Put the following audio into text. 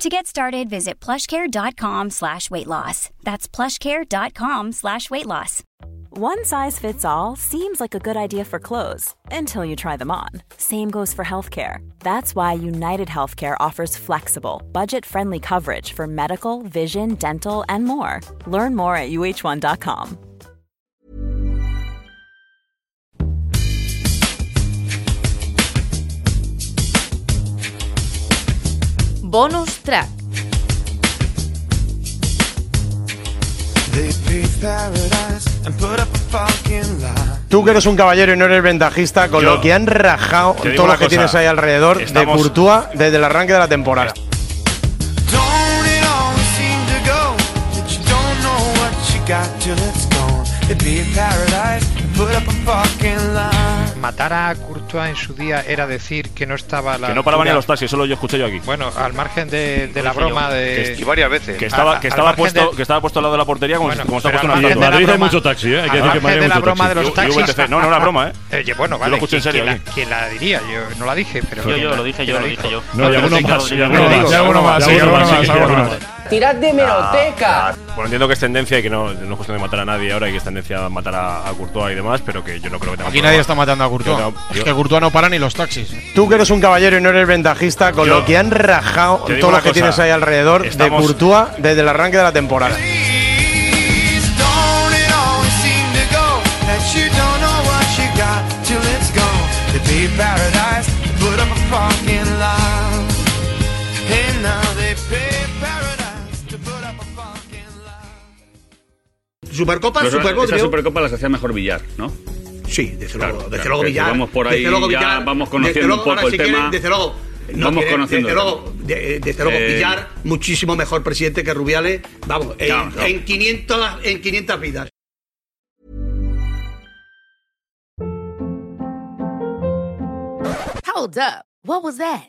To get started, visit plushcare.com slash weight loss. That's plushcare.com slash weight loss. One size fits all seems like a good idea for clothes until you try them on. Same goes for healthcare. That's why United Healthcare offers flexible, budget friendly coverage for medical, vision, dental, and more. Learn more at uh1.com. fucking lie. Tú que eres un caballero y no eres ventajista, con Yo- lo que han rajado todo lo que cosa, tienes ahí alrededor de Courtois desde el arranque de la temporada. Got till it's gone? They paved paradise and put up a fucking lie. Matar a Courtois en su día era decir que no estaba a la Que no paraban ni los taxis, eso lo yo escuché yo aquí. Bueno, al margen de, de la broma de. Y varias veces. Que estaba, a- que al estaba puesto, de- que estaba puesto al lado de la portería como, Bueno, como está puesto de la Madrid hay broma- mucho taxi, ¿eh? Hay que decir que Madrid de hay la mucho broma de taxi. Yo- yo no, no era broma, ¿eh? Eh, bueno, Yo vale. lo escuché en ¿quién- serio quién aquí. la, quién la diría? Yo no la dije, pero. Yo, yo ¿quién lo dije, yo lo dije yo. No, y alguno más, y alguno más, ¡Tirad de meroteca! Bueno, entiendo que es tendencia y que no, no es cuestión de matar a nadie ahora y que es tendencia a matar a, a Courtois y demás, pero que yo no creo que tenga Aquí problema. nadie está matando a Courtois. No- es que Courtois no para ni los taxis. Tú que eres un caballero y no eres ventajista, con Yo- lo que han rajado todo lo que cosa, tienes ahí alrededor de Courtois desde el arranque de la temporada. Supercopa, Pero Supercopa. esa creo- Supercopa las hacía mejor Villar, ¿no? Sí, desde Claro, luego. Desde claro, luego Villar. vamos por ahí, desde luego ya Villar, vamos desde conociendo luego, un poco el si quieren, tema. desde luego. no Vamos quiere- conociendo Desde luego, de- desde luego Eh, Villar, muchísimo mejor presidente que Rubiales. Vamos, en, No, no. en 500, en 500 vidas. Hold up. What was that?